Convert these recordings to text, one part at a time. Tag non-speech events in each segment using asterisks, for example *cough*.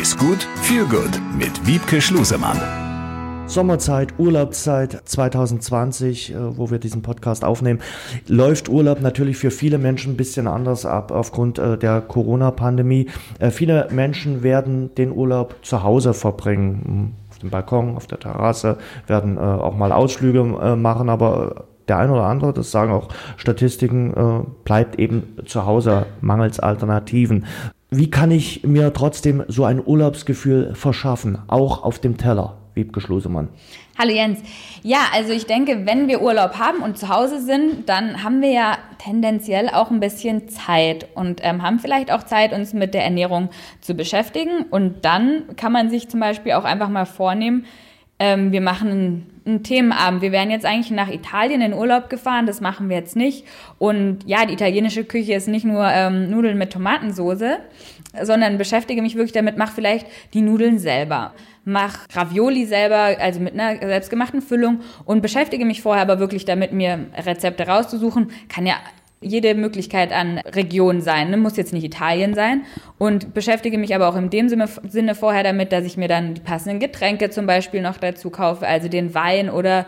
Ist gut, viel gut mit Wiebke Schlusemann. Sommerzeit, Urlaubszeit 2020, äh, wo wir diesen Podcast aufnehmen, läuft Urlaub natürlich für viele Menschen ein bisschen anders ab aufgrund äh, der Corona-Pandemie. Äh, viele Menschen werden den Urlaub zu Hause verbringen, hm, auf dem Balkon, auf der Terrasse, werden auch mal Ausflüge machen, aber der eine oder andere, das sagen auch Statistiken, bleibt eben zu Hause mangels Alternativen. Wie kann ich mir trotzdem so ein Urlaubsgefühl verschaffen, auch auf dem Teller? Wiebke Schlusemann. Hallo Jens. Ja, also ich denke, wenn wir Urlaub haben und zu Hause sind, dann haben wir ja tendenziell auch ein bisschen Zeit und ähm, haben vielleicht auch Zeit, uns mit der Ernährung zu beschäftigen. Und dann kann man sich zum Beispiel auch einfach mal vornehmen, ähm, wir machen einen Themenabend. Wir wären jetzt eigentlich nach Italien in Urlaub gefahren, das machen wir jetzt nicht. Und ja, die italienische Küche ist nicht nur ähm, Nudeln mit Tomatensoße, sondern beschäftige mich wirklich damit, mach vielleicht die Nudeln selber mach Ravioli selber, also mit einer selbstgemachten Füllung und beschäftige mich vorher aber wirklich damit, mir Rezepte rauszusuchen. Kann ja jede Möglichkeit an Region sein, ne? muss jetzt nicht Italien sein und beschäftige mich aber auch in dem Sinne, vorher damit, dass ich mir dann die passenden Getränke zum Beispiel noch dazu kaufe, also den Wein oder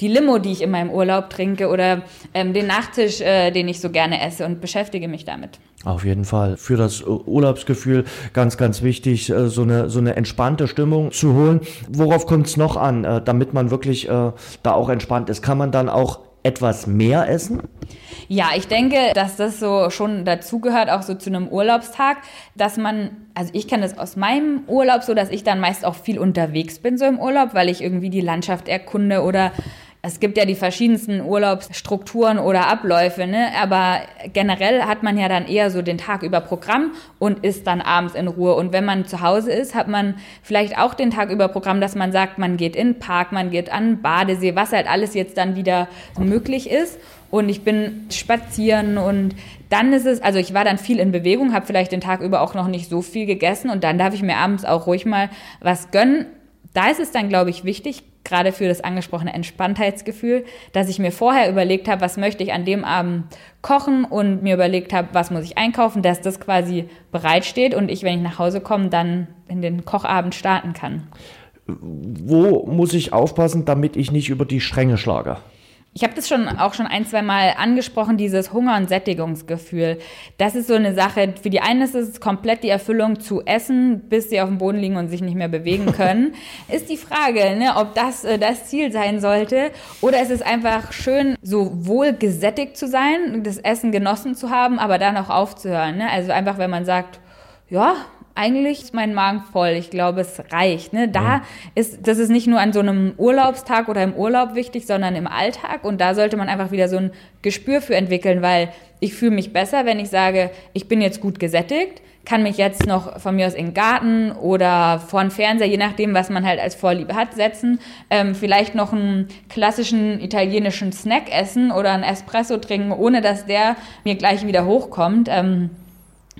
die Limo, die ich in meinem Urlaub trinke oder ähm, den Nachtisch, äh, den ich so gerne esse und beschäftige mich damit. Auf jeden Fall. Für das Urlaubsgefühl ganz, ganz wichtig, äh, so eine, so eine entspannte Stimmung zu holen. Worauf kommt es noch an, äh, damit man wirklich äh, da auch entspannt ist? Kann man dann auch etwas mehr essen? Ja, ich denke, dass das so schon dazugehört, auch so zu einem Urlaubstag, dass man, also ich kenne das aus meinem Urlaub so, dass ich dann meist auch viel unterwegs bin so im Urlaub, weil ich irgendwie die Landschaft erkunde oder es gibt ja die verschiedensten Urlaubsstrukturen oder Abläufe, ne? aber generell hat man ja dann eher so den Tag über Programm und ist dann abends in Ruhe. Und wenn man zu Hause ist, hat man vielleicht auch den Tag über Programm, dass man sagt, man geht in den Park, man geht an den Badesee, was halt alles jetzt dann wieder möglich ist. Und ich bin spazieren und dann ist es, also ich war dann viel in Bewegung, habe vielleicht den Tag über auch noch nicht so viel gegessen und dann darf ich mir abends auch ruhig mal was gönnen. Da ist es dann, glaube ich, wichtig, gerade für das angesprochene Entspanntheitsgefühl, dass ich mir vorher überlegt habe, was möchte ich an dem Abend kochen und mir überlegt habe, was muss ich einkaufen, dass das quasi bereitsteht und ich, wenn ich nach Hause komme, dann in den Kochabend starten kann. Wo muss ich aufpassen, damit ich nicht über die Stränge schlage? Ich habe das schon auch schon ein, zwei Mal angesprochen, dieses Hunger- und Sättigungsgefühl. Das ist so eine Sache. Für die einen ist es komplett die Erfüllung zu essen, bis sie auf dem Boden liegen und sich nicht mehr bewegen *laughs* können. ist die Frage, ne, ob das äh, das Ziel sein sollte oder ist es einfach schön, so wohl gesättigt zu sein, das Essen genossen zu haben, aber dann auch aufzuhören. Ne? Also einfach, wenn man sagt, ja, eigentlich ist mein Magen voll. Ich glaube, es reicht. Ne? Da ja. ist, das ist nicht nur an so einem Urlaubstag oder im Urlaub wichtig, sondern im Alltag. Und da sollte man einfach wieder so ein Gespür für entwickeln, weil ich fühle mich besser, wenn ich sage, ich bin jetzt gut gesättigt, kann mich jetzt noch von mir aus in den Garten oder vor den Fernseher, je nachdem, was man halt als Vorliebe hat, setzen. Ähm, vielleicht noch einen klassischen italienischen Snack essen oder einen Espresso trinken, ohne dass der mir gleich wieder hochkommt. Ähm,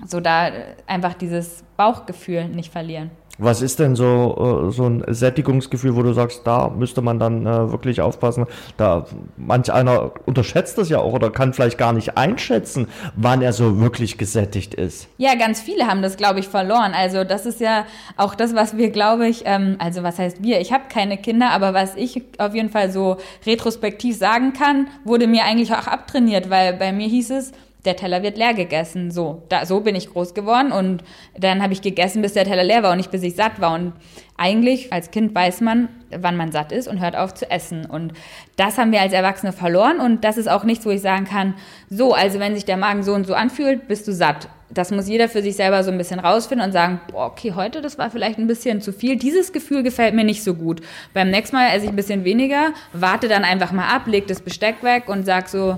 so da einfach dieses Bauchgefühl nicht verlieren. Was ist denn so, äh, so ein Sättigungsgefühl, wo du sagst, da müsste man dann äh, wirklich aufpassen? Da manch einer unterschätzt das ja auch oder kann vielleicht gar nicht einschätzen, wann er so wirklich gesättigt ist. Ja, ganz viele haben das, glaube ich, verloren. Also das ist ja auch das, was wir, glaube ich, ähm, also was heißt wir? Ich habe keine Kinder, aber was ich auf jeden Fall so retrospektiv sagen kann, wurde mir eigentlich auch abtrainiert, weil bei mir hieß es, der Teller wird leer gegessen. So, da, so bin ich groß geworden und dann habe ich gegessen, bis der Teller leer war und nicht bis ich satt war. Und eigentlich als Kind weiß man, wann man satt ist und hört auf zu essen. Und das haben wir als Erwachsene verloren und das ist auch nichts, wo ich sagen kann, so, also wenn sich der Magen so und so anfühlt, bist du satt. Das muss jeder für sich selber so ein bisschen rausfinden und sagen, boah, okay, heute, das war vielleicht ein bisschen zu viel. Dieses Gefühl gefällt mir nicht so gut. Beim nächsten Mal esse ich ein bisschen weniger, warte dann einfach mal ab, leg das Besteck weg und sag so,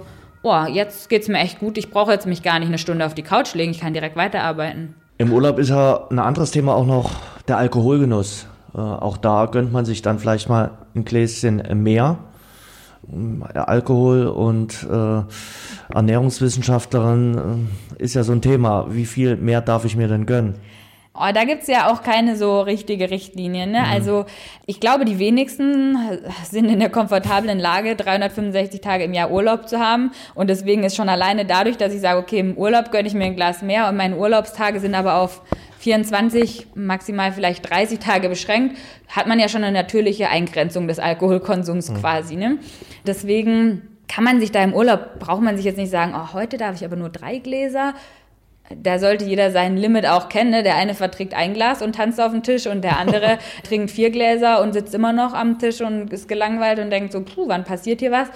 oh, jetzt geht's mir echt gut, ich brauche jetzt mich gar nicht eine Stunde auf die Couch legen, ich kann direkt weiterarbeiten. Im Urlaub ist ja ein anderes Thema auch noch der Alkoholgenuss. Äh, auch da gönnt man sich dann vielleicht mal ein Gläschen mehr. Alkohol und äh, Ernährungswissenschaftlerin äh, ist ja so ein Thema. Wie viel mehr darf ich mir denn gönnen? Oh, da gibt's ja auch keine so richtige Richtlinie. Ne? Mhm. Also ich glaube, die wenigsten sind in der komfortablen Lage, 365 Tage im Jahr Urlaub zu haben. Und deswegen ist schon alleine dadurch, dass ich sage, okay, im Urlaub gönne ich mir ein Glas mehr und meine Urlaubstage sind aber auf 24, maximal vielleicht 30 Tage beschränkt, hat man ja schon eine natürliche Eingrenzung des Alkoholkonsums mhm. quasi. Ne? Deswegen kann man sich da im Urlaub, braucht man sich jetzt nicht sagen, oh, heute darf ich aber nur drei Gläser. Da sollte jeder sein Limit auch kennen. Ne? Der eine verträgt ein Glas und tanzt auf dem Tisch und der andere *laughs* trinkt vier Gläser und sitzt immer noch am Tisch und ist gelangweilt und denkt so, puh, wann passiert hier was?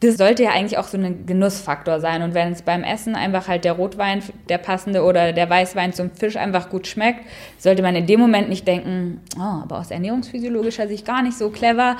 das sollte ja eigentlich auch so ein Genussfaktor sein. Und wenn es beim Essen einfach halt der Rotwein, der passende oder der Weißwein zum Fisch einfach gut schmeckt, sollte man in dem Moment nicht denken, oh, aber aus ernährungsphysiologischer Sicht gar nicht so clever.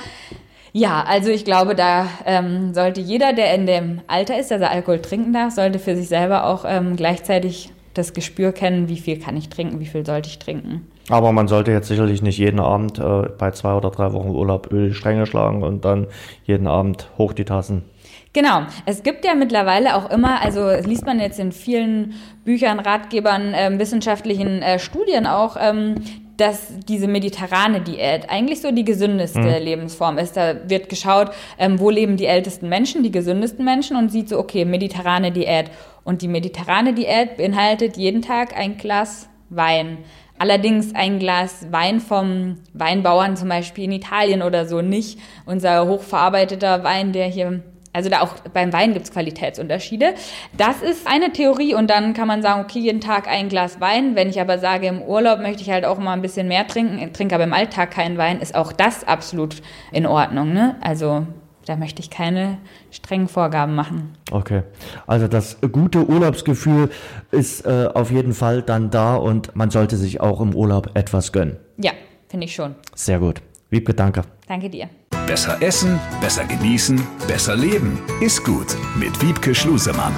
Ja, also ich glaube, da ähm, sollte jeder, der in dem Alter ist, dass er Alkohol trinken darf, sollte für sich selber auch ähm, gleichzeitig das Gespür kennen, wie viel kann ich trinken, wie viel sollte ich trinken. Aber man sollte jetzt sicherlich nicht jeden Abend äh, bei zwei oder drei Wochen Urlaub Öl Stränge schlagen und dann jeden Abend hoch die Tassen. Genau. Es gibt ja mittlerweile auch immer, also liest man jetzt in vielen Büchern, Ratgebern, äh, wissenschaftlichen äh, Studien auch, ähm, dass diese mediterrane Diät eigentlich so die gesündeste mhm. Lebensform ist. Da wird geschaut, ähm, wo leben die ältesten Menschen, die gesündesten Menschen und sieht so, okay, mediterrane Diät. Und die mediterrane Diät beinhaltet jeden Tag ein Glas Wein. Allerdings ein Glas Wein vom Weinbauern zum Beispiel in Italien oder so, nicht unser hochverarbeiteter Wein, der hier also da auch beim Wein gibt es Qualitätsunterschiede. Das ist eine Theorie und dann kann man sagen, okay, jeden Tag ein Glas Wein. Wenn ich aber sage, im Urlaub möchte ich halt auch mal ein bisschen mehr trinken, trinke aber im Alltag keinen Wein, ist auch das absolut in Ordnung. Ne? Also da möchte ich keine strengen Vorgaben machen. Okay, also das gute Urlaubsgefühl ist äh, auf jeden Fall dann da und man sollte sich auch im Urlaub etwas gönnen. Ja, finde ich schon. Sehr gut. Wiebke, danke. Danke dir. Besser essen, besser genießen, besser leben. Ist gut mit Wiebke Schlusemann.